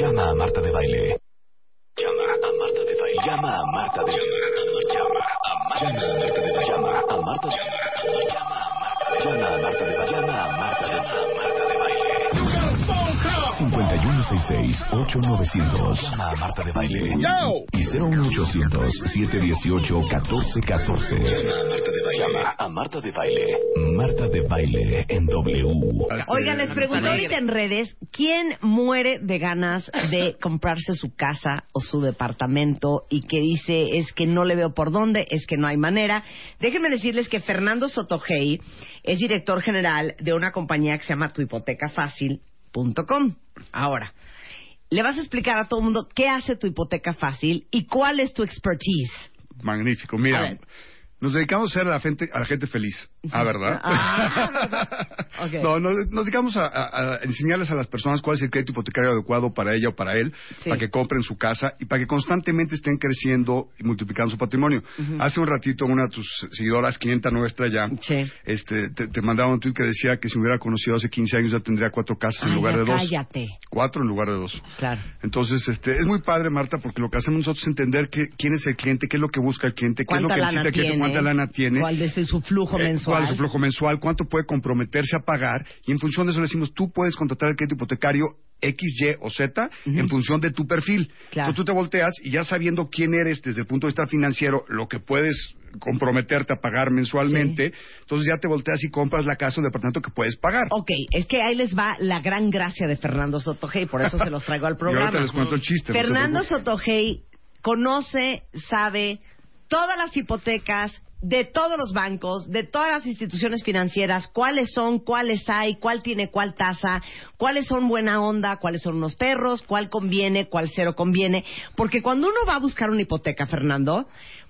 Llama a Marta de Baile. Llama a Marta de Baile. Llama a Marta de Baile. Llama a Marta de Baile. Llama a Marta de Baile. Llama a 5166-8900. Llama a Marta de Baile. Y 01800-718-1414. Llama a Marta de Baile. Llama a Marta de Baile. Marta de Baile en W. Oigan, les pregunté ahorita en redes, ¿quién muere de ganas de comprarse su casa o su departamento y que dice es que no le veo por dónde, es que no hay manera? Déjenme decirles que Fernando Sotogey es director general de una compañía que se llama tuhipotecafacil.com. Ahora, le vas a explicar a todo el mundo qué hace tu hipoteca fácil y cuál es tu expertise. Magnífico. Mira. Nos dedicamos a ser a la gente, a la gente feliz. Ah, ¿verdad? Ah. No, nos, nos dedicamos a, a- a enseñarles a las personas cuál es el crédito hipotecario adecuado para ella o para él, Sí. para que compren su casa y para que constantemente estén creciendo y multiplicando su patrimonio. Hace un ratito una de tus seguidoras, clienta nuestra ya, Sí. este, te, te mandaba un tweet que decía que si me hubiera conocido hace 15 años ya tendría cuatro casas en lugar de dos. cállate. Cuatro en lugar de dos. Claro. Entonces, este, es muy padre, Marta, porque lo que hacemos nosotros es entender que, quién es el cliente, qué es lo que busca el cliente, qué es lo ¿Cuánta que necesita el cliente? Cuánta lana tiene. ¿Cuál es su flujo eh, mensual? cuál es su flujo mensual, cuánto puede comprometerse a pagar, y en función de eso le decimos, tú puedes contratar el crédito hipotecario X, Y o Z en función de tu perfil. Claro. Entonces tú te volteas y ya sabiendo quién eres desde el punto de vista financiero, lo que puedes comprometerte a pagar mensualmente, entonces ya te volteas y compras la casa o departamento que puedes pagar. Ok, es que ahí les va la gran gracia de Fernando Sotogey, por eso se los traigo al programa. ahorita les cuento el chiste. no Fernando preocupen. Sotogey conoce, sabe todas las hipotecas de todos los bancos, de todas las instituciones financieras, cuáles son, cuáles hay, cuál tiene cuál tasa, cuáles son buena onda, cuáles son unos perros, cuál conviene, cuál cero conviene. Porque cuando uno va a buscar una hipoteca, Fernando,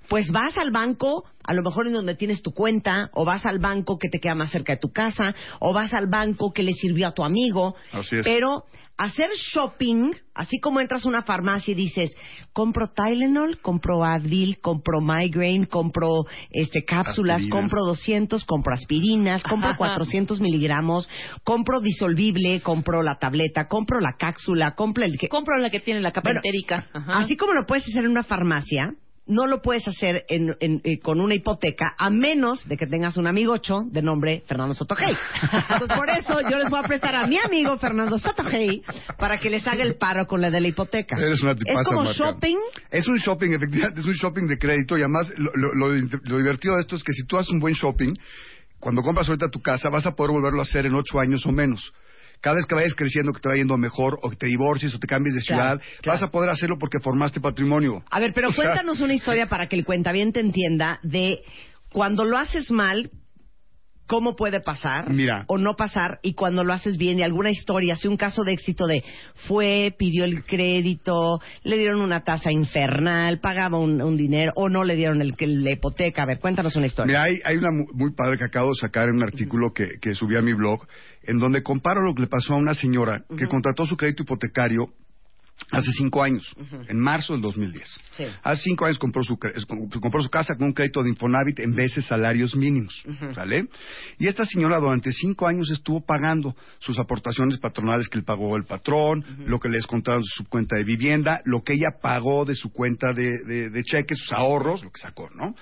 pues vas al banco, a lo mejor en donde tienes tu cuenta, o vas al banco que te queda más cerca de tu casa, o vas al banco que le sirvió a tu amigo. Así es. Pero hacer shopping, así como entras a una farmacia y dices, compro Tylenol, compro Advil, compro Migraine, compro este cápsulas, Aspirinas. compro 200, compro aspirinas, compro 400 miligramos, compro disolvible, compro la tableta, compro la cápsula, compro el que... Compro la que tiene la capa Bueno, entérica. Ajá. Así como lo puedes hacer en una farmacia, no lo puedes hacer en- en- eh, con una hipoteca a menos de que tengas un amigocho de nombre Fernando Sotogey. Entonces, por eso yo les voy a prestar a mi amigo Fernando Sotogey para que les haga el paro con la de la hipoteca. Eres una tipaza, es como shopping. Es un shopping, efectivamente, es un shopping de crédito y además lo, lo- lo- lo divertido de esto es que si tú haces un buen shopping, cuando compras ahorita tu casa vas a poder volverlo a hacer en ocho años o menos. Cada vez que vayas creciendo, que te va yendo mejor, o que te divorcies, o te cambies de ciudad, claro. vas a poder hacerlo porque formaste patrimonio. A ver, pero O sea, cuéntanos una historia para que el cuentaviente entienda de cuando lo haces mal, cómo puede pasar Mira. o no pasar y cuando lo haces bien y alguna historia, así un caso de éxito de fue, pidió el crédito, le dieron una tasa infernal, pagaba un, un dinero o no le dieron el, la hipoteca. A ver, cuéntanos una historia. Mira, hay, hay una mu- muy padre que acabo de sacar en un artículo que, que subí a mi blog, en donde comparo lo que le pasó a una señora que contrató su crédito hipotecario hace cinco años, en marzo del 2010. Sí. Hace cinco años compró su, compró su casa con un crédito de Infonavit en veces salarios mínimos, ¿sale? Y esta señora durante cinco años estuvo pagando sus aportaciones patronales que le pagó el patrón, lo que le descontaron de su cuenta de vivienda, lo que ella pagó de su cuenta de, de, de cheques, sus ahorros, lo que sacó, ¿no?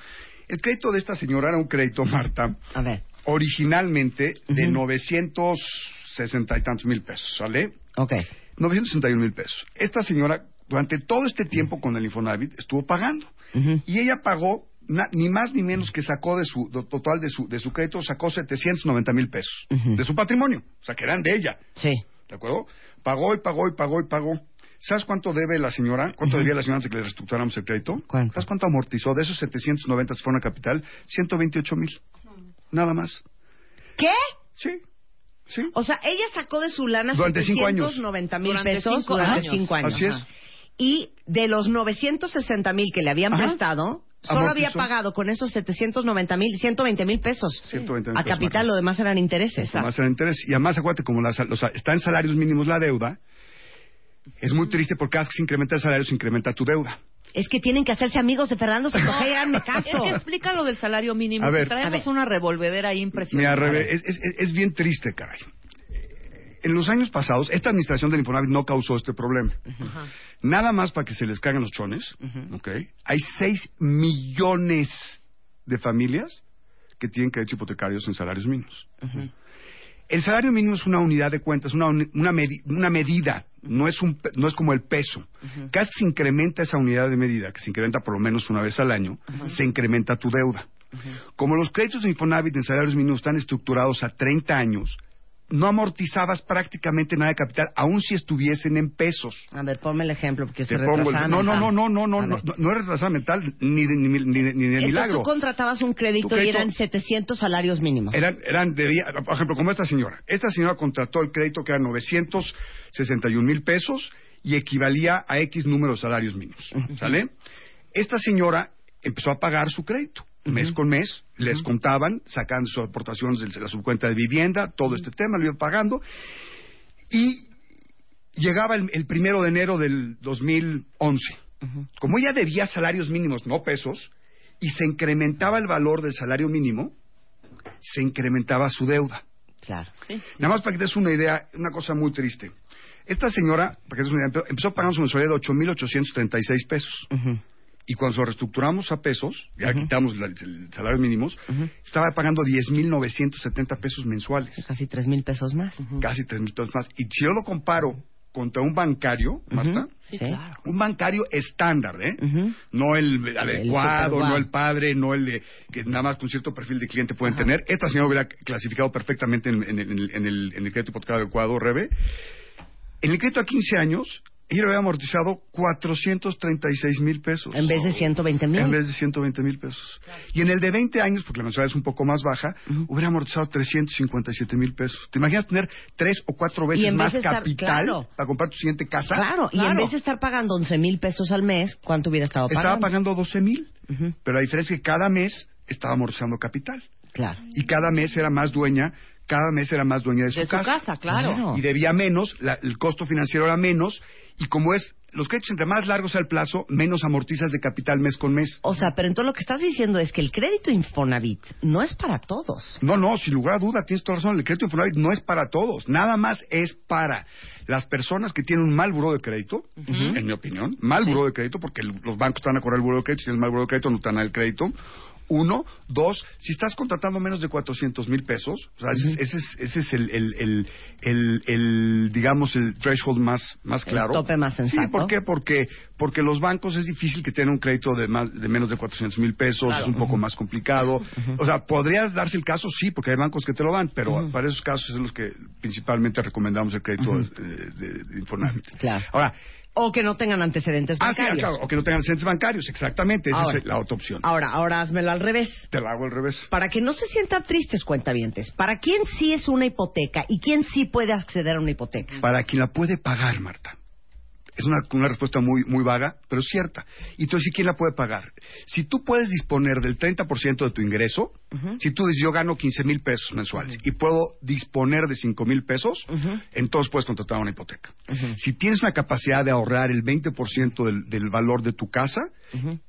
El crédito de esta señora era un crédito, Marta, A ver, originalmente de Ujú. 960 y tantos mil pesos, ¿sale? ok. 961 mil pesos. Esta señora, durante todo este tiempo con el Infonavit, estuvo pagando. Y ella pagó, na- ni más ni menos que sacó de su total de su, de su crédito, sacó 790 mil pesos de su patrimonio. O sea, que eran de ella. Sí. ¿De acuerdo? Pagó y pagó y pagó y pagó. ¿Sabes cuánto debe la señora? ¿Cuánto debía la señora antes de que le reestructuráramos el crédito? ¿Cuánto? ¿Sabes cuánto amortizó? De esos 790 se fueron a capital, 128 mil. Nada más. ¿Qué? Sí. Sí. O sea, ella sacó de su lana Durante cinco años. 790 mil pesos cinco durante años. cinco años. Así es. Y de los 960 mil que le habían Ajá. prestado, solo Amortizó. había pagado con esos 790 mil, 120 mil pesos. 120 mil A capital, lo demás eran intereses. Más el interés. Y además, acuérdate, como la sal- o sea, está en salarios mínimos la deuda, es muy triste porque cada vez que se incrementa el salario, se incrementa tu deuda. Es que tienen que hacerse amigos de Fernando háganme Es caso. que explica lo del salario mínimo. A ver. traemos A ver. una revolvedera ahí Mira, impresionante. Rebe, es, es- es bien triste, caray. en los años pasados, esta administración del Infonavit no causó este problema. Nada más para que se les caigan los chones, ¿ok? Hay 6 millones de familias que tienen créditos hipotecarios en salarios mínimos. El salario mínimo es una unidad de cuentas, una, uni- una, medi- una medida, no es, un, no es como el peso. Cada vez que se incrementa esa unidad de medida, que se incrementa por lo menos una vez al año, se incrementa tu deuda. Como los créditos de Infonavit en salarios mínimos están estructurados a 30 años, no amortizabas prácticamente nada de capital, aun si estuviesen en pesos. A ver, ponme el ejemplo, porque soy pongo el- no, no, no, no, no, no, no, no es retrasada mental ni de, ni, ni- ni de Entonces milagro. tú contratabas un crédito, y eran 700 salarios mínimos. Eran, eran debía- por ejemplo, como esta señora. Esta señora contrató el crédito que era 961 mil pesos y equivalía a X número de salarios mínimos. ¿Sale? Esta señora empezó a pagar su crédito. Mes con mes, les contaban, sacando sus aportaciones de la subcuenta de vivienda, todo este tema, lo iba pagando. Y llegaba el, el primero de enero del 2011. Como ella debía salarios mínimos, no pesos, y se incrementaba el valor del salario mínimo, se incrementaba su deuda. Claro. Nada más para que te des una idea, una cosa muy triste. Esta señora, para que te des una idea, empezó- empezó pagando su mensualidad de 8.836 pesos. Y cuando lo reestructuramos a pesos, ya quitamos la- el salario mínimos, estaba pagando 10.970 pesos mensuales. Casi 3 mil pesos más. Casi 3.000 pesos más. Y si yo lo comparo contra un bancario, Marta, Sí, un bancario estándar, ¿eh? No el adecuado, no el padre, no el de que nada más con cierto perfil de cliente pueden tener. Esta señora hubiera clasificado perfectamente en, en el- en el, en el- en el crédito hipotecario adecuado, Rebe. En el crédito a 15 años, ella había amortizado 436 mil pesos. En vez de 120 mil. En vez de 120 mil pesos. Y en el de 20 años, porque la mensualidad es un poco más baja, hubiera amortizado 357 mil pesos. ¿Te imaginas tener tres o cuatro veces más estar- capital claro. para comprar tu siguiente casa? Claro, y en vez de estar pagando 11 mil pesos al mes, ¿cuánto hubiera estado pagando? Estaba pagando 12 mil, Ujú. pero la diferencia es que cada mes estaba amortizando capital. Claro. Y cada mes era más dueña, cada mes era más dueña de su De su casa. casa, claro. Claro. Y debía menos, la- el costo financiero era menos, y como es, los créditos entre más largos sea el plazo, menos amortizas de capital mes con mes. O sea, pero entonces lo que estás diciendo es que el crédito Infonavit no es para todos. No, no, sin lugar a duda, tienes toda razón. El crédito Infonavit no es para todos. Nada más es para las personas que tienen un mal buró de crédito, en mi opinión. Mal buró de crédito, porque el- los bancos están a correr el buró de crédito. Si tienes mal buró de crédito, no te dan el crédito. Uno. Dos, si estás contratando menos de 400 mil pesos, o sea, ese, es- ese es, ese es el, el, el, el- el, digamos, el threshold más, más El claro. tope más sensato. Sí, ¿por qué? Porque, porque los bancos es difícil que tengan un crédito de, más, de menos de 400 mil pesos, es un poco más complicado. O sea, podrías darse el caso, sí, porque hay bancos que te lo dan, pero para esos casos es los que principalmente recomendamos el crédito de, de- de. Claro. Ahora, O que no tengan antecedentes ah, sí, bancarios. claro, o que no tengan centros bancarios, exactamente, esa Ahora. es la otra opción. Ahora, ahora házmelo al revés. Te la hago al revés. Para que no se sientan tristes cuentavientes, ¿para quién sí es una hipoteca y quién sí puede acceder a una hipoteca? Para quien la puede pagar, Marta. Es una, una respuesta muy, muy vaga, pero cierta. Y entonces, ¿y quién la puede pagar? Si tú puedes disponer del 30% de tu ingreso, si tú dices, yo gano 15 mil pesos mensuales y puedo disponer de 5 mil pesos, entonces puedes contratar una hipoteca. Si tienes una capacidad de ahorrar el 20% del, del valor de tu casa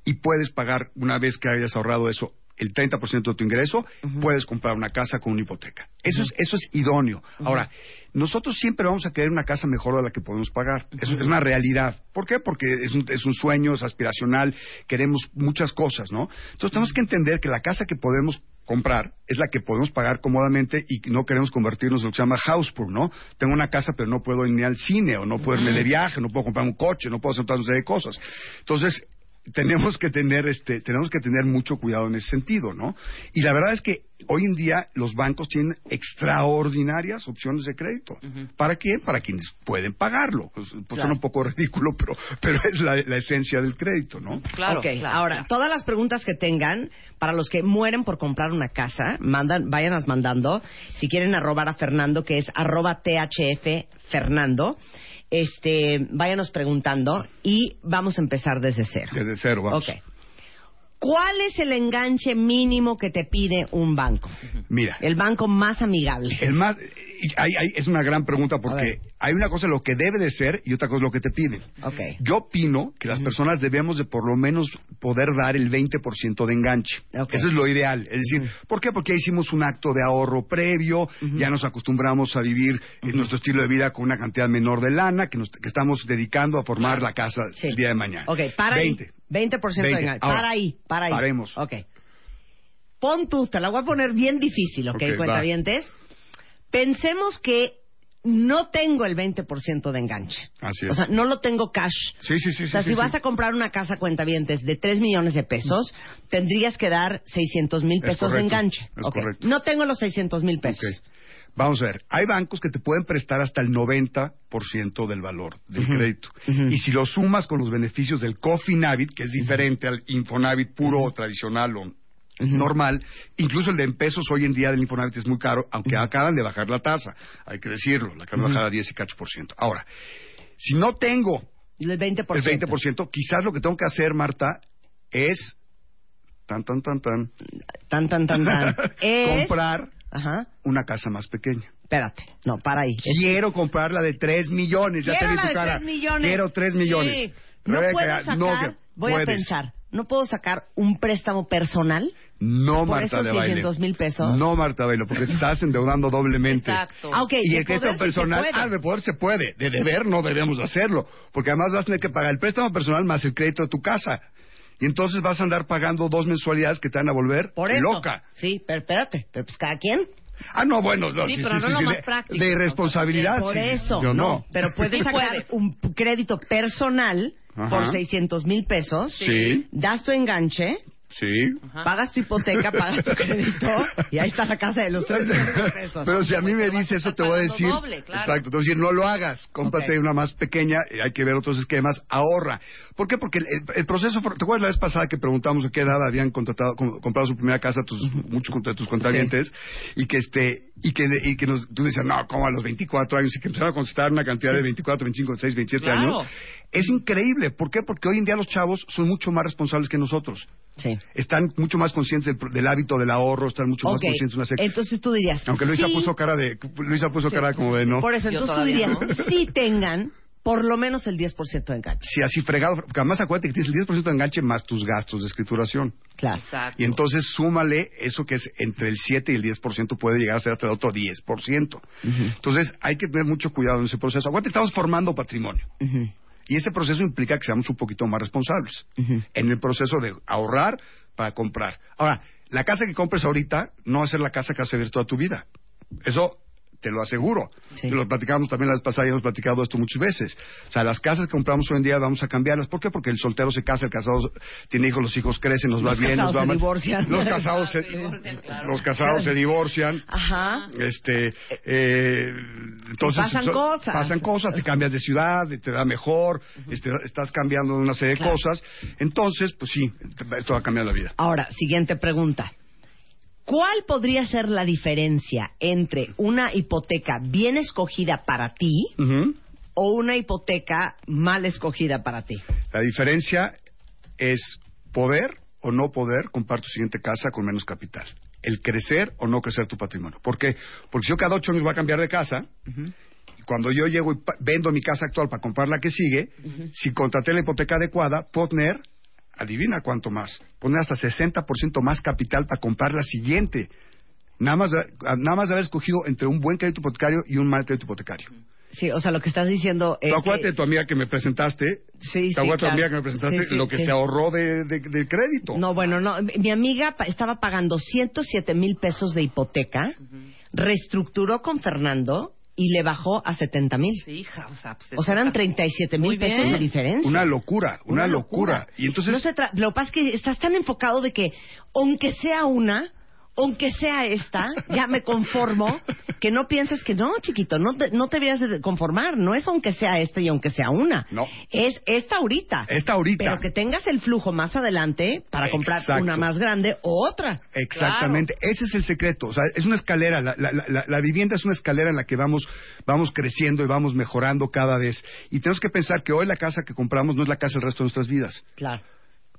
y puedes pagar, una vez que hayas ahorrado eso, el 30% de tu ingreso, puedes comprar una casa con una hipoteca. Eso, es, eso es idóneo. Ahora, nosotros siempre vamos a querer una casa mejor de la que podemos pagar. Eso es una realidad. ¿Por qué? Porque es un, es un sueño, es aspiracional, queremos muchas cosas, ¿no? Entonces tenemos que entender que la casa que podemos comprar es la que podemos pagar cómodamente y no queremos convertirnos en lo que se llama house poor, ¿no? Tengo una casa pero no puedo irme al cine o no puedo irme de viaje, no puedo comprar un coche, no puedo hacer todas una serie de cosas. Entonces, tenemos que tener este tenemos que tener mucho cuidado en ese sentido, ¿no? Y la verdad es que hoy en día los bancos tienen extraordinarias opciones de crédito. ¿Para qué? Para quienes pueden pagarlo. Pues, pues suena un poco ridículo, pero pero es la, la esencia del crédito, ¿no? Claro. Ok, claro, ahora, claro. todas las preguntas que tengan, para los que mueren por comprar una casa, mandan, váyanas mandando. Si quieren arrobar a Fernando, que es arroba THF Fernando, este, váyanos preguntando y vamos a empezar desde cero. Desde cero, vamos. Ok. ¿Cuál es el enganche mínimo que te pide un banco? Mira, El banco más amigable. el más hay- hay- es una gran pregunta porque hay una cosa lo que debe de ser y otra cosa lo que te piden. Yo opino que las personas debemos de por lo menos poder dar el 20% de enganche. Eso es lo ideal. Es decir, ¿por qué? Porque ya hicimos un acto de ahorro previo, ya nos acostumbramos a vivir en nuestro estilo de vida con una cantidad menor de lana que, nos, que estamos dedicando a formar la casa Sí. el día de mañana. Ok, para 20. ahí. 20% de 20. enganche. Ahora, para ahí, para ahí. paremos. Ok. Pon tú, te la voy a poner bien difícil, ¿ok, Ok, va. cuentavientes? Pensemos que no tengo el 20% de enganche. Así es. O sea, no lo tengo cash. Sí, sí, sí. o sea, sí, si sí, vas sí. a comprar una casa cuentavientes de 3 millones de pesos, tendrías que dar 600 mil Es pesos de enganche. es correcto. No tengo los 600 mil pesos. Vamos a ver, hay bancos que te pueden prestar hasta el 90% del valor del crédito. Y si lo sumas con los beneficios del Cofinavit, que es diferente al Infonavit puro o tradicional o normal, incluso el de en pesos hoy en día del Infonavit es muy caro, aunque acaban de bajar la tasa, hay que decirlo, la acaban de bajar a 10 y cacho por ciento. Ahora, si no tengo El 20%. el 20%, quizás lo que tengo que hacer, Marta, es tan, tan, tan, tan, Tan, tan, tan, tan. es... comprar Ajá. una casa más pequeña. Espérate. No, para ahí. Quiero comprar la de 3 millones. Ya Quiero te vi la tu de cara. tres millones. Quiero 3 millones. Sí. No Rebeca, puedo sacar, no, voy a pensar, ¿no puedo sacar un préstamo personal? No, por Marta de baile. 600 mil pesos. No, Marta de baile, porque te estás endeudando doblemente. Exacto. Ah, Y el crédito sí personal, puede. ah, de poder se puede. De deber no debemos hacerlo. Porque además vas a tener que pagar el préstamo personal más el crédito de tu casa. Y entonces vas a andar pagando dos mensualidades que te van a volver Por eso. loca. Sí, pero espérate, pero pues cada quien. Ah, no, bueno, no, Sí, sí, pero sí, no sí, lo sí, más de- práctico, De o sea, responsabilidad. Por sí. eso. Yo no. Pero puedes Sí sacar puedes. un crédito personal Ajá. por 600 mil pesos. Sí, Das tu enganche, sí. Ajá. pagas tu hipoteca, pagas tu crédito y ahí está la casa de los 300 pesos. Pero si a mí me dice eso, te voy a decir. doble, claro. Exacto, te voy a decir, no lo hagas. Cómprate una más pequeña, hay que ver otros esquemas, ahorra. ¿Por qué? Porque el, el- proceso, ¿te acuerdas la vez pasada que preguntamos a qué edad habían contratado, com- comprado su primera casa tus, muchos de tus cuentavientes? Y que este, y que, y que nos, tú decías, no, como a los 24 años, y que empezaron a contestar una cantidad de 24, 25, 26, 27 Claro. años. Es increíble. ¿Por qué? Porque hoy en día los chavos son mucho más responsables que nosotros. Sí. Están mucho más conscientes del, hábito del ahorro, están mucho más conscientes de una serie. entonces tú dirías... Aunque Luisa sí, puso cara de, Luisa puso cara como de no. Por eso, entonces tú dirías, no. sí tengan por lo menos el 10% de enganche. Si así fregado, porque además acuérdate que tienes el 10% de enganche más tus gastos de escrituración. Claro. Exacto. Y entonces súmale eso que es entre el 7 y el 10% puede llegar a ser hasta el otro 10%. Entonces hay que tener mucho cuidado en ese proceso. Acuérdate, estamos formando patrimonio. Ujú. Y ese proceso implica que seamos un poquito más responsables en el proceso de ahorrar para comprar. Ahora, la casa que compres ahorita no va a ser la casa que vas a vivir toda tu vida. Eso te lo aseguro. Sí. Lo platicamos también la vez pasada y hemos platicado esto muchas veces. O sea, las casas que compramos hoy en día vamos a cambiarlas. ¿Por qué? Porque el soltero se casa, el casado tiene hijos, los hijos crecen, nos va Los bien, nos va mal. divorcian. Los casados se, Se divorcian, claro. los casados se divorcian. Ajá. Este, eh, entonces pasan so- cosas. pasan cosas, te cambias de ciudad, te da mejor, este, estás cambiando una serie de cosas. Entonces, pues sí, esto va a cambiar la vida. Ahora, siguiente pregunta. ¿Cuál podría ser la diferencia entre una hipoteca bien escogida para ti o una hipoteca mal escogida para ti? La diferencia es poder o no poder comprar tu siguiente casa con menos capital. El crecer o no crecer tu patrimonio. ¿Por qué? Porque si yo cada ocho años voy a cambiar de casa, y cuando yo llego y vendo mi casa actual para comprar la que sigue, si contraté la hipoteca adecuada, puedo tener, adivina cuánto más, poner hasta 60% más capital para comprar la siguiente. Nada más, de- nada más de haber escogido entre un buen crédito hipotecario y un mal crédito hipotecario. Sí, o sea, lo que estás diciendo es... Tú acuérdate que- de tu amiga que me presentaste, Sí, sí, te acuerdas de tu amiga que me presentaste, Sí, sí, lo que sí. se ahorró de, de- de crédito. No, bueno, no. Mi amiga estaba pagando 107 mil pesos de hipoteca, reestructuró con Fernando y le bajó a 70 mil. Sí, hija, o sea, pues, O sea, eran está- 37 Muy mil pesos bien. de diferencia. Una locura, una, locura. Y entonces, No se tra- lo que pasa es que estás tan enfocado de que, aunque sea una, aunque sea esta, ya me conformo, que no pienses que no, chiquito, no te, no te deberías de conformar. No es aunque sea esta y aunque sea una. No. Es esta ahorita. Esta ahorita. Pero que tengas el flujo más adelante para comprar Exacto. una más grande o otra. Exactamente, ese es el secreto. O sea, es una escalera. La, la- la- la vivienda es una escalera en la que vamos, vamos creciendo y vamos mejorando cada vez. Y tenemos que pensar que hoy la casa que compramos no es la casa del resto de nuestras vidas. Claro.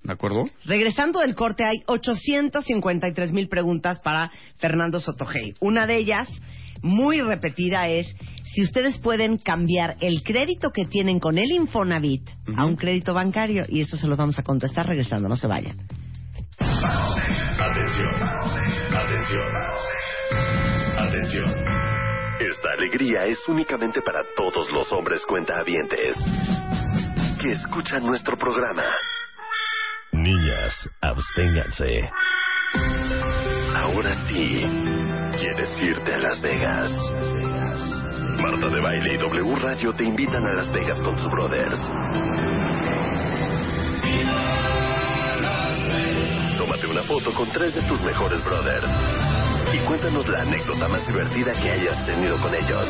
¿De acuerdo? Regresando del corte, hay 853 mil preguntas para Fernando Sotogey. Una de ellas, muy repetida es si ustedes pueden cambiar el crédito que tienen con el Infonavit a un crédito bancario. Y eso se lo vamos a contestar regresando, no se vayan. Atención. Atención. Atención. Esta alegría es únicamente para todos los hombres cuentahabientes que escuchan nuestro programa. Niñas, absténganse. Ahora sí, ¿quieres irte a Las Vegas? Marta de Baile y W Radio te invitan a Las Vegas con sus brothers. Tómate una foto con tres de tus mejores brothers. Y cuéntanos la anécdota más divertida que hayas tenido con ellos.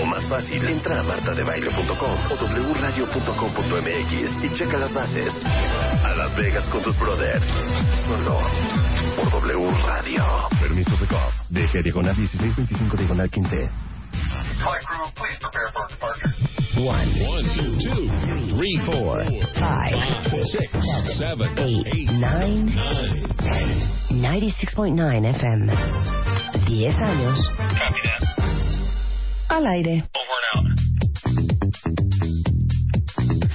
O más fácil, entra a martadebaile.com o wradio.com.mx y checa las bases. A Las Vegas con tus brothers. Solo por W Radio. Permiso de COP. DG diagonal 1625 diagonal 15. One, two, two, three, four, Five, six, seven, eight, eight, nine, nine, ten. 96.9 FM. 10 años. Al aire.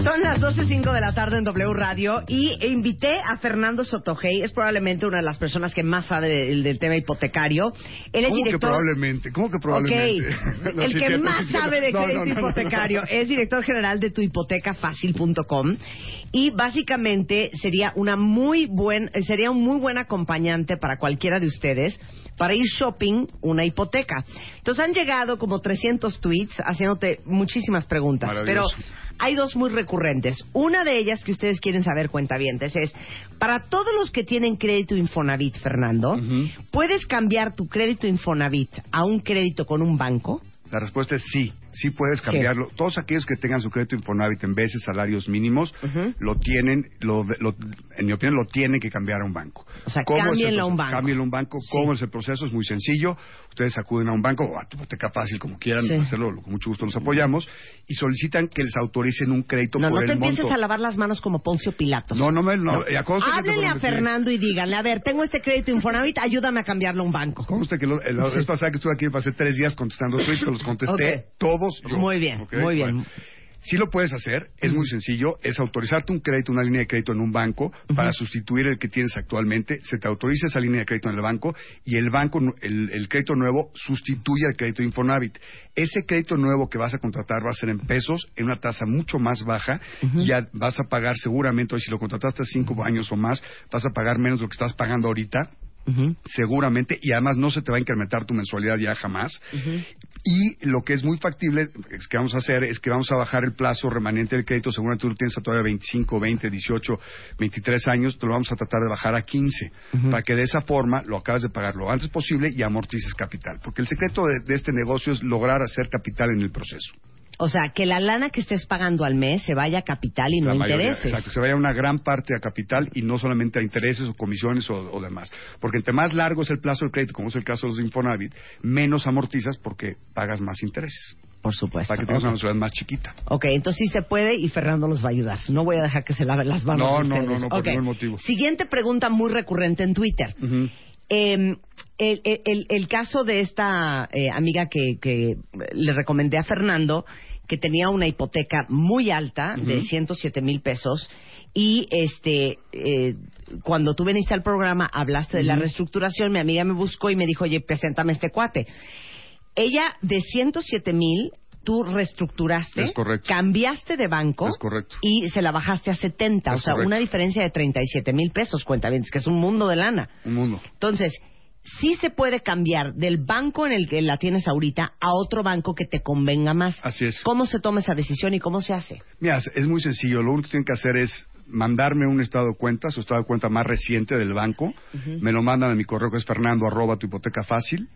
Son las 12.05 de la tarde en W Radio y invité a Fernando Sotogey, es probablemente una de las personas que más sabe del, del tema hipotecario. Él es ¿Cómo que director... probablemente? ¿Cómo que probablemente? No, el que más sabe de No, crédito hipotecario es director general de tuhipotecafacil.com y básicamente sería una muy buen sería un muy buen acompañante para cualquiera de ustedes para ir shopping una hipoteca. Entonces han llegado como 300 tweets haciéndote muchísimas preguntas, pero. Hay dos muy recurrentes. Una de ellas que ustedes quieren saber, cuentavientes, es para todos los que tienen crédito Infonavit, Fernando. ¿puedes cambiar tu crédito Infonavit a un crédito con un banco? La respuesta es sí. Sí puedes cambiarlo. Todos aquellos que tengan su crédito Infonavit en veces salarios mínimos, lo tienen, lo, lo- en mi opinión, lo tienen que cambiar a un banco. O sea, ¿Cómo es el cámbienlo a un banco. Cámbienlo a un banco. Sí. ¿Cómo es el proceso? Es muy sencillo. Ustedes acuden a un banco o a tu hipoteca fácil, como quieran Sí. hacerlo, con mucho gusto los apoyamos, y solicitan que les autoricen un crédito No, por no te el empieces monto. a lavar las manos como Poncio Pilatos. No, no me... No, eh, te Háblenle a Fernando y díganle, a ver, tengo este crédito Infonavit, ayúdame a cambiarlo a un banco. Conste que lo- la vez pasada que estuve aquí pasé tres días contestando tweets, que los contesté Ok. Yo. Muy bien, muy bien. Bueno, Sí lo puedes hacer, es muy sencillo, es autorizarte un crédito, una línea de crédito en un banco para sustituir el que tienes actualmente, se te autoriza esa línea de crédito en el banco y el banco, el, el crédito nuevo sustituye al crédito Infonavit. Ese crédito nuevo que vas a contratar va a ser en pesos, en una tasa mucho más baja. Y ya vas a pagar seguramente, hoy si lo contrataste cinco años o más, vas a pagar menos de lo que estás pagando ahorita Seguramente y además no se te va a incrementar tu mensualidad ya jamás. Y lo que es muy factible es que vamos a hacer es que vamos a bajar el plazo remanente del crédito. Seguramente tú tienes a todavía 25, 20, 18, 23 años te lo vamos a tratar de bajar a 15 para que de esa forma lo acabes de pagar lo antes posible y amortices capital. Porque el secreto de, de este negocio es lograr hacer capital en el proceso O sea, que la lana que estés pagando al mes se vaya a capital y no a intereses. Exacto, se vaya una gran parte a capital y no solamente a intereses o comisiones o, o demás. Porque entre más largo es el plazo del crédito, como es el caso de los Infonavit, menos amortizas porque pagas más intereses. Por supuesto. Para que tengas una mensualidad más chiquita. Ok, entonces sí se puede y Fernando nos va a ayudar. No voy a dejar que se laven las manos. No, no, no, no, por ningún motivo. Siguiente pregunta muy recurrente en Twitter. Ujú. Eh, el, el- el- el caso de esta eh, amiga que, que le recomendé a Fernando, que tenía una hipoteca muy alta de 107 mil pesos, y este eh, cuando tú viniste al programa hablaste de la reestructuración, mi amiga me buscó y me dijo, oye, preséntame este cuate. Ella de 107 mil, tú reestructuraste, Es correcto. cambiaste de banco Es correcto. y se la bajaste a 70, o Es sea, correcto. una diferencia de 37 mil pesos, cuenta bien, que es un mundo de lana. Un mundo. Entonces, sí se puede cambiar del banco en el que la tienes ahorita a otro banco que te convenga más. Así es. ¿Cómo se toma esa decisión y cómo se hace? Mira, es- es muy sencillo. Lo único que tienen que hacer es mandarme un estado de cuenta, su estado de cuenta más reciente del banco. Me lo mandan a mi correo que es fernando arroba tu hipoteca fácil.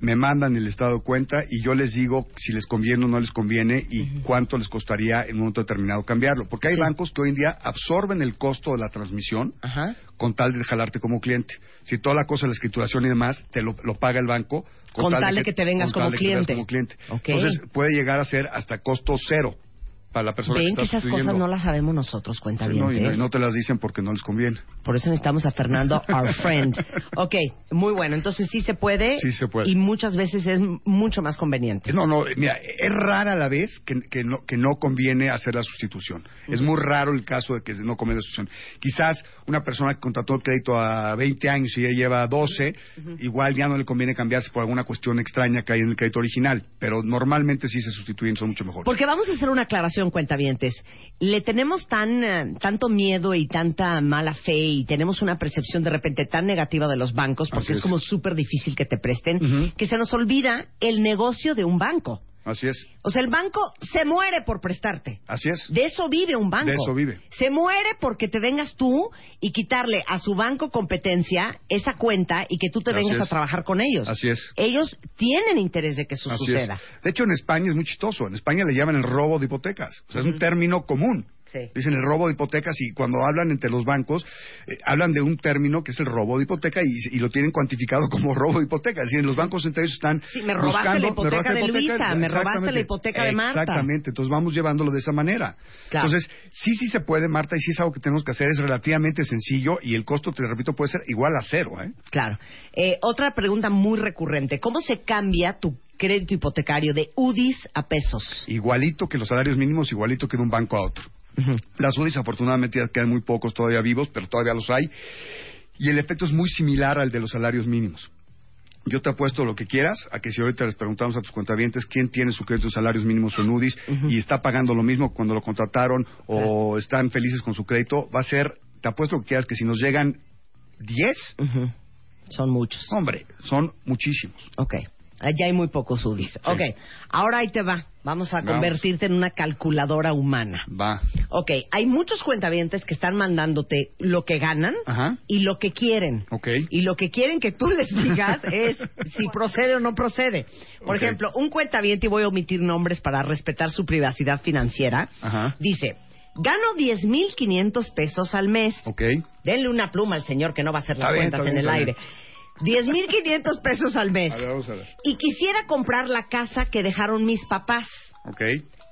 Me mandan el estado de cuenta y yo les digo si les conviene o no les conviene y cuánto les costaría en un momento determinado cambiarlo. Porque hay Sí. bancos que hoy en día absorben el costo de la transmisión con tal de jalarte como cliente. Si toda la cosa de la escrituración y demás te lo, lo paga el banco. Con tal de que te vengas con como tal de que te vengas cliente. como cliente. Entonces puede llegar a ser hasta costo cero. Para la persona Ven que que esas cosas no las sabemos nosotros, cuenta Sí, no, y no, y no te las dicen porque no les conviene. Por eso necesitamos a Fernando, our friend. Ok, muy bueno. Entonces sí se puede. Sí se puede. Y muchas veces es mucho más conveniente. No, no, mira, es rara la vez que, que no, que no conviene hacer la sustitución. Es muy raro el caso de que no conviene la sustitución. Quizás una persona que contrató el crédito a 20 años y ya lleva 12, igual ya no le conviene cambiarse por alguna cuestión extraña que hay en el crédito original. Pero normalmente sí se sustituyen, son mucho mejor. Porque vamos a hacer una aclaración, cuentavientes. Le tenemos tan eh, tanto miedo y tanta mala fe y tenemos una percepción de repente tan negativa de los bancos porque es. es. como súper difícil que te presten que se nos olvida el negocio de un banco. Así es, O sea, el banco se muere por prestarte. así es. De eso vive un banco. De eso vive. Se muere porque te vengas tú y quitarle a su banco competencia esa cuenta y que tú te Así vengas es. a trabajar con ellos. Así es. Ellos tienen interés de que eso Así suceda. es. De hecho, en España es muy chistoso. En España le llaman el robo de hipotecas. O sea, es un término común. Sí. Dicen el robo de hipotecas y cuando hablan entre los bancos, eh, hablan de un término que es el robo de hipoteca y, y lo tienen cuantificado como robo de hipoteca. Es decir, los bancos entre ellos están Sí, me robaste buscando- la hipoteca robaste de la hipoteca, Luisa, me robaste la hipoteca de Marta. Exactamente, entonces vamos llevándolo de esa manera. Claro. Entonces, sí, sí se puede, Marta, y sí es algo que tenemos que hacer. Es relativamente sencillo y el costo, te repito, puede ser igual a cero. ¿eh? Claro. Eh, otra pregunta muy recurrente. ¿Cómo se cambia tu crédito hipotecario de UDIs a pesos? Igualito que los salarios mínimos, igualito que de un banco a otro. Las UDIs afortunadamente ya quedan muy pocos todavía vivos, pero todavía los hay. Y el efecto es muy similar al de los salarios mínimos. Yo te apuesto lo que quieras a que si ahorita les preguntamos a tus cuentavientes quién tiene su crédito de salarios mínimos en UDIs y está pagando lo mismo cuando lo contrataron o están felices con su crédito, va a ser, te apuesto lo que quieras, que si nos llegan 10, Ujú. Son muchos. hombre, son muchísimos. Ok. Allá hay muy pocos UDIs. Ok. Ahora ahí te va. Vamos a Vamos. convertirte en una calculadora humana. Va. Ok. Hay muchos cuentavientes que están mandándote lo que ganan Ajá. y lo que quieren. Ok. Y lo que quieren que tú les digas es si procede o no procede. Por ejemplo, un cuentaviente, y voy a omitir nombres para respetar su privacidad financiera, Ajá. dice, gano 10.500 pesos al mes. Ok. Denle una pluma al señor que no va a hacer las bien, cuentas en el aire. 10.500 pesos al mes. A ver, vamos a ver. Y quisiera comprar la casa que dejaron mis papás. Ok.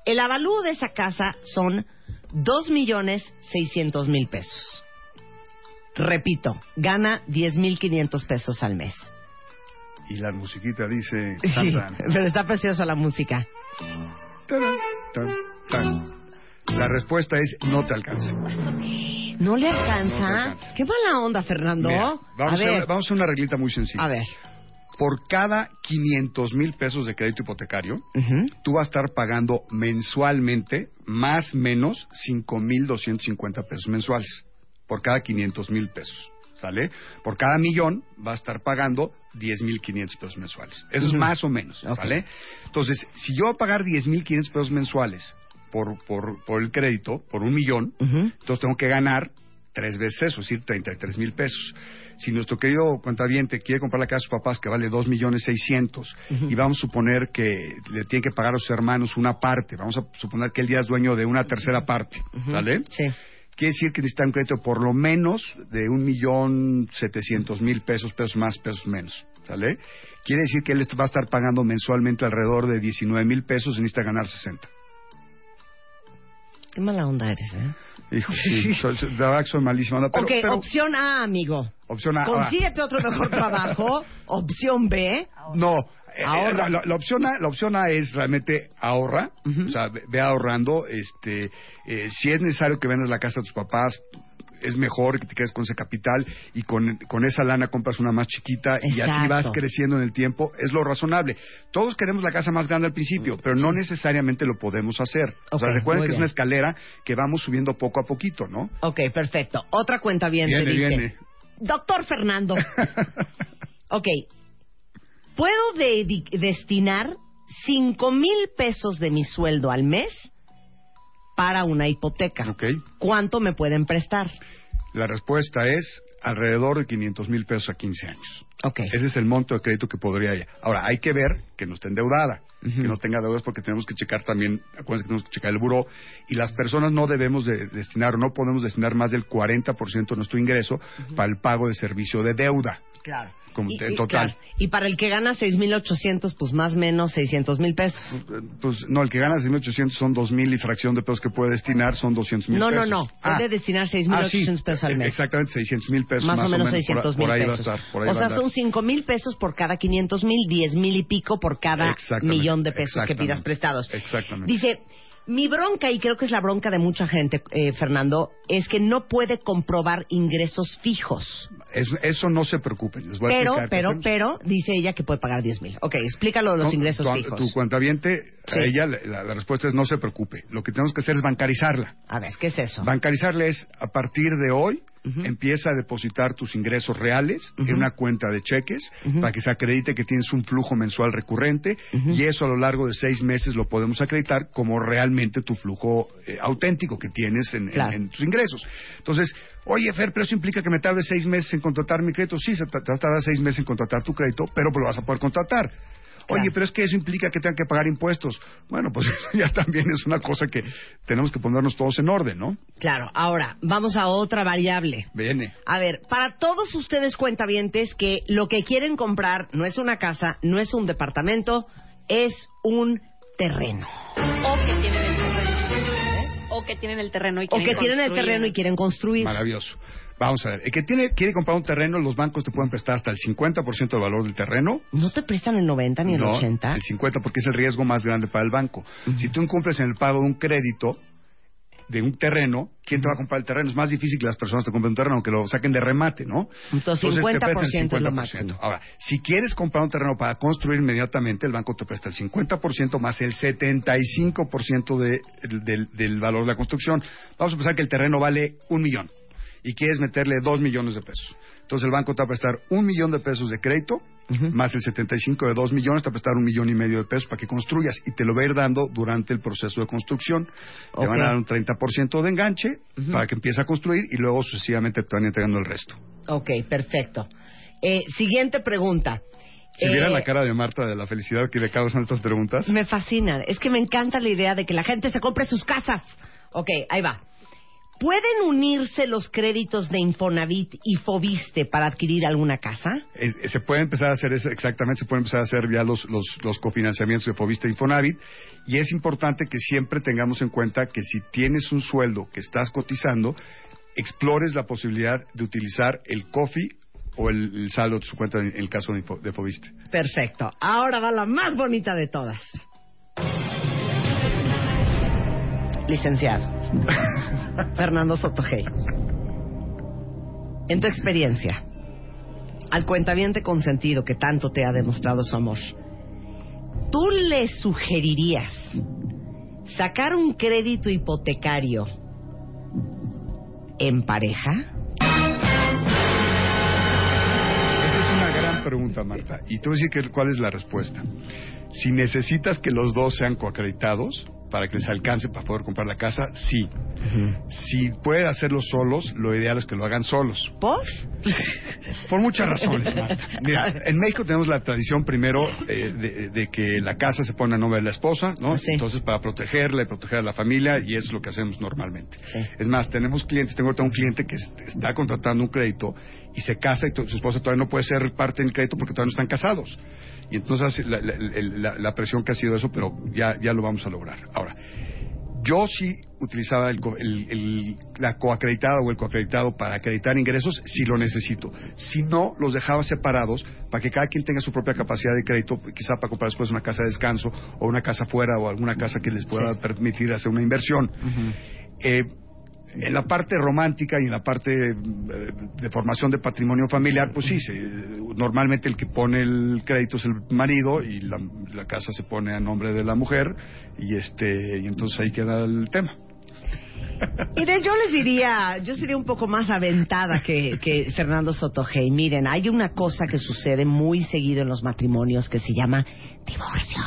El avalúo de esa casa son 2.600.000 pesos. Repito, gana 10.500 pesos al mes. Y la musiquita dice... Sí, tan, pero está preciosa la música. tan. La respuesta es no te alcanza. ¿No le No alcanza? te alcanza. Qué mala onda, Fernando. Mira, vamos, a ver, vamos a una reglita muy sencilla. a ver. Por cada 500 mil pesos de crédito hipotecario, Ujú. tú vas a estar pagando mensualmente más menos 5.250 pesos mensuales. Por cada 500 mil pesos. ¿Sale? Por cada millón vas a estar pagando 10.500 pesos mensuales. Eso es más o menos. Ok. ¿Sale? Entonces, si yo voy a pagar 10.500 pesos mensuales por, por, por el crédito, por un millón, entonces tengo que ganar tres veces eso, es decir, 33 mil pesos. Si nuestro querido cuentaviente quiere comprar la casa de sus papás que vale dos millones seiscientos y vamos a suponer que le tiene que pagar a sus hermanos una parte, vamos a suponer que él ya es dueño de una tercera parte, ¿sale? Sí. Quiere decir que necesita un crédito por lo menos de un millón setecientos mil pesos, pesos más, pesos menos, ¿sale? Quiere decir que él va a estar pagando mensualmente alrededor de 19 mil pesos y necesita ganar 60. Qué mala onda eres, ¿eh? Hijo, sí, soy, soy- la verdad que soy malísima. onda, Pero, ok, pero- opción A, amigo. opción A. Consíguete otro mejor trabajo. Opción B. No, eh, Ahorra. eh, la, la opción a, la opción A es realmente ahorra, o sea, ve, ve ahorrando, este, eh, si es necesario que vendas la casa de tus papás, es mejor que te quedes con ese capital y con, con esa lana compras una más chiquita y así vas creciendo en el tiempo, es lo razonable. Todos queremos la casa más grande al principio, pero no necesariamente lo podemos hacer. o sea, Ok, recuerden que es una escalera que vamos subiendo poco a poquito, ¿no? Ok, perfecto. Otra cuenta bien Viene, dice. viene. Doctor Fernando. ok. ¿Puedo dedi- destinar cinco mil pesos de mi sueldo al mes para una hipoteca? ¿Cuánto me pueden prestar? La respuesta es alrededor de 500 mil pesos a 15 años. Ok. Ese es el monto de crédito que podría ir. Ahora, hay que ver que no esté endeudada, que no tenga deudas porque tenemos que checar también, acuérdense que tenemos que checar el buró, y las personas no debemos de destinar, no podemos destinar más del 40% de nuestro ingreso para el pago de servicio de deuda. Claro. Como y, y- total. claro. Y para el que gana 6.800, pues más o menos 600 mil pesos. Pues no, el que gana 6.800 son 2.000 y fracción de pesos que puede destinar, son 200 mil No, no, pesos. no. Ah, Puede destinar 6.800 pesos al mes. Exactamente, 600 mil pesos. más, o menos por- 600 mil pesos. estar. O sea, son 5 mil pesos por cada 500 mil, 10 mil y pico por cada millón de pesos que pidas prestados. exactamente. Dice, mi bronca, y creo que es la bronca de mucha gente, eh, Fernando, es que no puede comprobar ingresos fijos. Es- eso no se preocupen. Les voy a Pero, pero, pero, dice ella que puede pagar 10 mil. Ok, explícalo de los No, ingresos tu, fijos. Tu cuentaviente, Sí. a ella la, la respuesta es no se preocupe. Lo que tenemos que hacer es bancarizarla. A ver, ¿qué es eso? Bancarizarle es a partir de hoy Empieza a depositar tus ingresos reales en una cuenta de cheques para que se acredite que tienes un flujo mensual recurrente y eso a lo largo de seis meses lo podemos acreditar como realmente tu flujo eh, auténtico que tienes en, en- Claro. en tus ingresos. Entonces, oye Fer, pero eso implica que me tarde seis meses en contratar mi crédito. Sí, se te te va a tardar seis meses en contratar tu crédito, pero lo vas a poder contratar. Oye, pero es que eso implica que tengan que pagar impuestos. Bueno, pues eso ya también es una cosa que tenemos que ponernos todos en orden, ¿no? Claro, ahora, vamos a otra variable. Viene. A ver, para todos ustedes cuentavientes que lo que quieren comprar no es una casa, no es un departamento, es un terreno. O que tienen el terreno. ¿eh? O que tienen el terreno y O quieren que tienen el construir. terreno y quieren construir. Maravilloso. Vamos a ver. El que tiene, quiere comprar un terreno, los bancos te pueden prestar hasta el 50% del valor del terreno. ¿No te prestan el 90 ni el No, 80? El 50 porque es el riesgo más grande para el banco. Si tú incumples en el pago de un crédito de un terreno, ¿quién te va a comprar el terreno? Es más difícil que las personas te compren un terreno, aunque lo saquen de remate, ¿no? Entonces, te 50% prestan el es lo 50%. máximo. Ahora, si quieres comprar un terreno para construir inmediatamente, el banco te presta el 50% más el 75% de, del, del valor de la construcción. Vamos a pensar que el terreno vale un millón y quieres meterle dos millones de pesos. Entonces el banco te va a prestar un millón de pesos de crédito, Ujú. más el 75 de dos millones, te va a prestar un millón y medio de pesos para que construyas y te lo va a ir dando durante el proceso de construcción. Te van a dar un 30% de enganche para que empiece a construir y luego sucesivamente te van entregando el resto. Ok, perfecto. Eh, siguiente pregunta. Si Eh, vieran la cara de Marta de la felicidad que le causan estas preguntas. Me fascina. Es que me encanta la idea de que la gente se compre sus casas. Ok, ahí va. ¿Pueden unirse los créditos de Infonavit y Fobiste para adquirir alguna casa? Eh, se puede empezar a hacer eso, exactamente, se puede empezar a hacer ya los, los, los cofinanciamientos de Fobista e Infonavit. Y es importante que siempre tengamos en cuenta que si tienes un sueldo que estás cotizando, explores la posibilidad de utilizar el COFI o el, el saldo de su cuenta en el caso de, Info- de Fobiste. Perfecto. Ahora va la más bonita de todas. Licenciado. Fernando Sotogey. En tu experiencia, al cuentaviente consentido que tanto te ha demostrado su amor, ¿tú le sugerirías sacar un crédito hipotecario en pareja? Esa es una gran pregunta, Marta. Y te voy a decir que- cuál es la respuesta. Si necesitas que los dos sean coacreditados para que les alcance para poder comprar la casa, sí. Si pueden hacerlo solos, lo ideal es que lo hagan solos. ¿Por? Por muchas razones, Marta. Mira, en México tenemos la tradición primero eh, de, de que la casa se pone a nombre de la esposa, ¿no? Sí. Entonces, para protegerla y proteger a la familia, y eso es lo que hacemos normalmente. Sí. Es más, tenemos clientes, tengo ahorita un cliente que est- está contratando un crédito y se casa y su esposa todavía no puede ser parte del crédito porque todavía no están casados. Y entonces la- la presión que ha sido eso, pero ya, ya lo vamos a lograr. Ahora, yo sí utilizaba el el- el- la coacreditada o el coacreditado para acreditar ingresos si lo necesito. Si no, los dejaba separados para que cada quien tenga su propia capacidad de crédito, quizá para comprar después una casa de descanso o una casa fuera o alguna casa que les pueda Sí. permitir hacer una inversión. Eh, en la parte romántica y en la parte eh, de formación de patrimonio familiar, pues sí, se- normalmente el que pone el crédito es el marido y la, la casa se pone a nombre de la mujer y este y entonces ahí queda el tema. Mire, yo les diría, yo sería un poco más aventada que, que Fernando Sotogey. Miren, hay una cosa que sucede muy seguido en los matrimonios que se llama divorcio.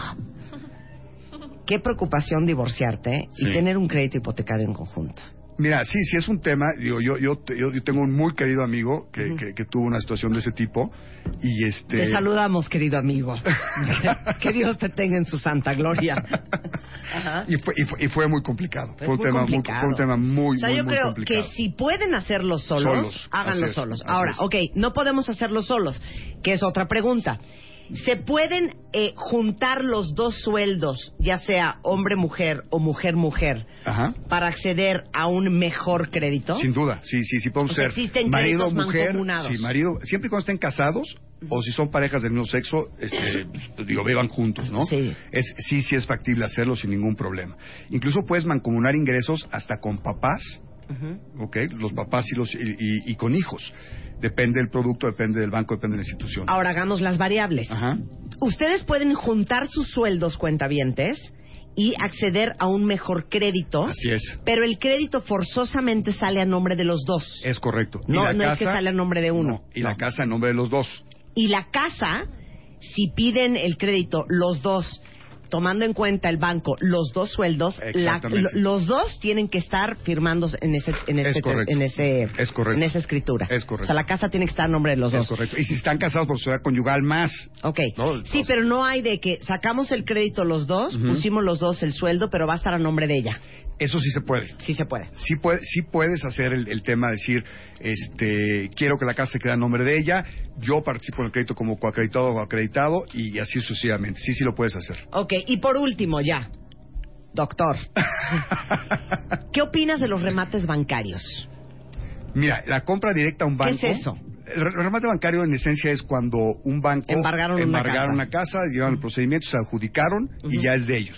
Qué preocupación divorciarte Sí. y tener un crédito hipotecario en conjunto. Mira, sí, sí es un tema. Digo, yo, yo, yo, yo tengo un muy querido amigo que, que, que tuvo una situación de ese tipo y este. Te saludamos, querido amigo. que, Dios te tenga en su santa gloria. Ajá. Y fue, y fue, y fue muy complicado. Es fue, un muy tema muy, complicado. fue un tema muy, o sea, muy, yo muy creo complicado. que si pueden hacerlo solos, Solos, háganlo es, solos. Ahora, es. ok, no podemos hacerlo solos, que es otra pregunta. ¿Se pueden eh, juntar los dos sueldos, ya sea hombre-mujer o mujer-mujer, para acceder a un mejor crédito? Sin duda, sí, sí, sí podemos O sea, ser existen marido, créditos mujer, mancomunados. sí, marido, siempre y cuando estén casados o si son parejas del mismo sexo, este, pues, digo, vivan juntos, ¿no? Sí. Es, sí, sí es factible hacerlo sin ningún problema. Incluso puedes mancomunar ingresos hasta con papás, Ujú. ¿ok? Los papás y, los, y, y- y con hijos. Depende del producto, depende del banco, depende de la institución. Ahora hagamos las variables. Ajá. Ustedes pueden juntar sus sueldos cuentavientes y acceder a un mejor crédito. Así es. Pero el crédito forzosamente sale a nombre de los dos. Es correcto. No, es que sale a nombre de uno. No, y la No. casa a nombre de los dos. Y la casa, si piden el crédito los dos, tomando en cuenta el banco los dos sueldos, la- los dos tienen que estar firmando en ese, en Es ese, correcto. en ese, Es correcto. en esa escritura. Es correcto. O sea, la casa tiene que estar a nombre de los Es dos. correcto. Y si están casados por sociedad conyugal, más. Ok. No, sí, pero no hay de que sacamos el crédito los dos, pusimos los dos el sueldo, pero va a estar a nombre de ella. Eso sí se puede. Sí se puede. sí, puede- sí puedes hacer el, el tema de decir, este, quiero que la casa se quede a nombre de ella, yo participo en el crédito como coacreditado o acreditado y así sucesivamente. Sí, sí lo puedes hacer. Ok, y por último, ya. Doctor, ¿qué opinas de los remates bancarios? Mira, la compra directa a un ¿Qué banco. es eso? El re- remate bancario en esencia es cuando un banco Embargaron una casa. una casa, llevaron el procedimiento, se adjudicaron y ya es de ellos.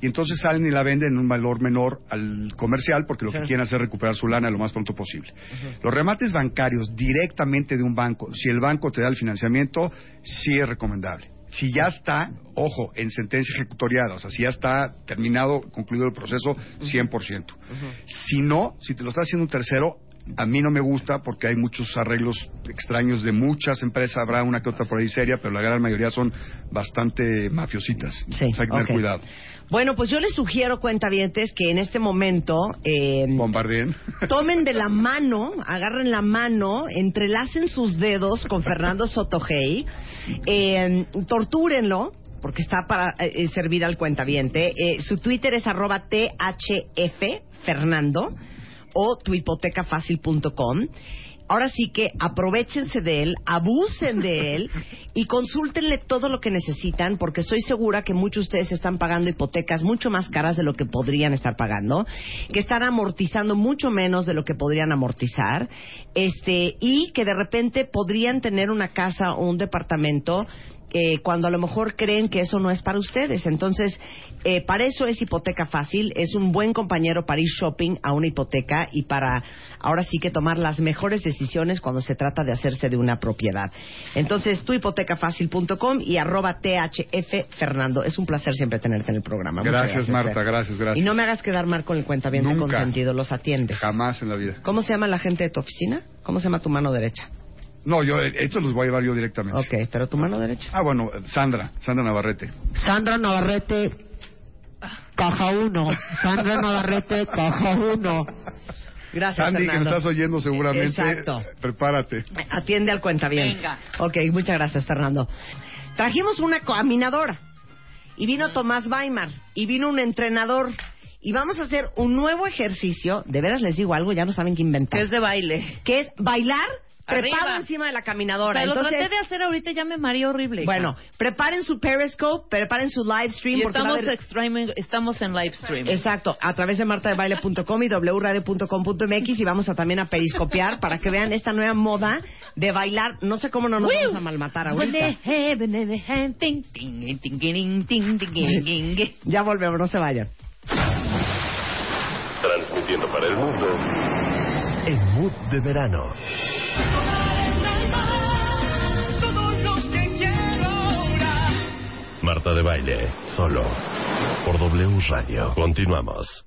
Y entonces salen y la venden en un valor menor al comercial porque lo que quieren hacer es recuperar su lana lo más pronto posible. Los remates bancarios directamente de un banco, si el banco te da el financiamiento, sí es recomendable. Si ya está, ojo, en sentencia ejecutoriada, o sea, si ya está terminado, concluido el proceso, 100%. Si no, si te lo está haciendo un tercero, a mí no me gusta porque hay muchos arreglos extraños de muchas empresas, habrá una que otra por ahí seria, pero la gran mayoría son bastante mafiositas. Sí, O sea, hay que tener cuidado. Bueno, pues yo les sugiero, cuentavientes, que en este momento eh, Bombardeen. tomen de la mano, agarren la mano, entrelacen sus dedos con Fernando Sotogey, eh, tortúrenlo, porque está para eh, servir al cuentaviente. Eh, su Twitter es arroba THF Fernando o tuhipotecafacil.com. Ahora sí que aprovechense de él, abusen de él y consúltenle todo lo que necesitan porque estoy segura que muchos de ustedes están pagando hipotecas mucho más caras de lo que podrían estar pagando, que están amortizando mucho menos de lo que podrían amortizar, este y que de repente podrían tener una casa o un departamento eh, cuando a lo mejor creen que eso no es para ustedes. Entonces, eh, para eso es hipoteca fácil, es un buen compañero para ir shopping a una hipoteca y para ahora sí que tomar las mejores decisiones cuando se trata de hacerse de una propiedad. Entonces, tuhipotecafacil.com y arroba THF Fernando. Es un placer siempre tenerte en el programa. Gracias, Marta, Fer. gracias, gracias. Y no me hagas quedar mal con el cuentaviente Nunca. consentido, los atiendes. Jamás en la vida. ¿Cómo se llama la gente de tu oficina? ¿Cómo se llama tu mano derecha? No, yo, eh, esto los voy a llevar yo directamente. Ok, pero tu mano derecha. Ah, bueno, Sandra, Sandra Navarrete. Sandra Navarrete, caja 1. Sandra Navarrete, caja 1. Gracias, Sandy, que estás oyendo seguramente, Exacto. prepárate. Atiende al cuenta bien. Venga. Ok, muchas gracias, Fernando. Trajimos una caminadora y vino Tomás Weimar y vino un entrenador y vamos a hacer un nuevo ejercicio. De veras les digo algo, ya no saben qué inventar. Que es de baile. Que es bailar trepado Arriba. encima de la O caminadora. sea, lo Entonces, traté de hacer ahorita ya me mareé horrible. hija. bueno, preparen su Periscope, preparen su live stream y porque va a estamos, haber- streaming- estamos en live stream. Exacto, a través de martadebaile.com y wradio.com.mx y vamos a también a periscopiar para que vean esta nueva moda de bailar. No sé cómo no nos vamos a malmatar ahorita. Ya volvemos, no se vayan. Transmitiendo para el mundo. En mood de verano. Marta de baile, solo por W Radio. Continuamos.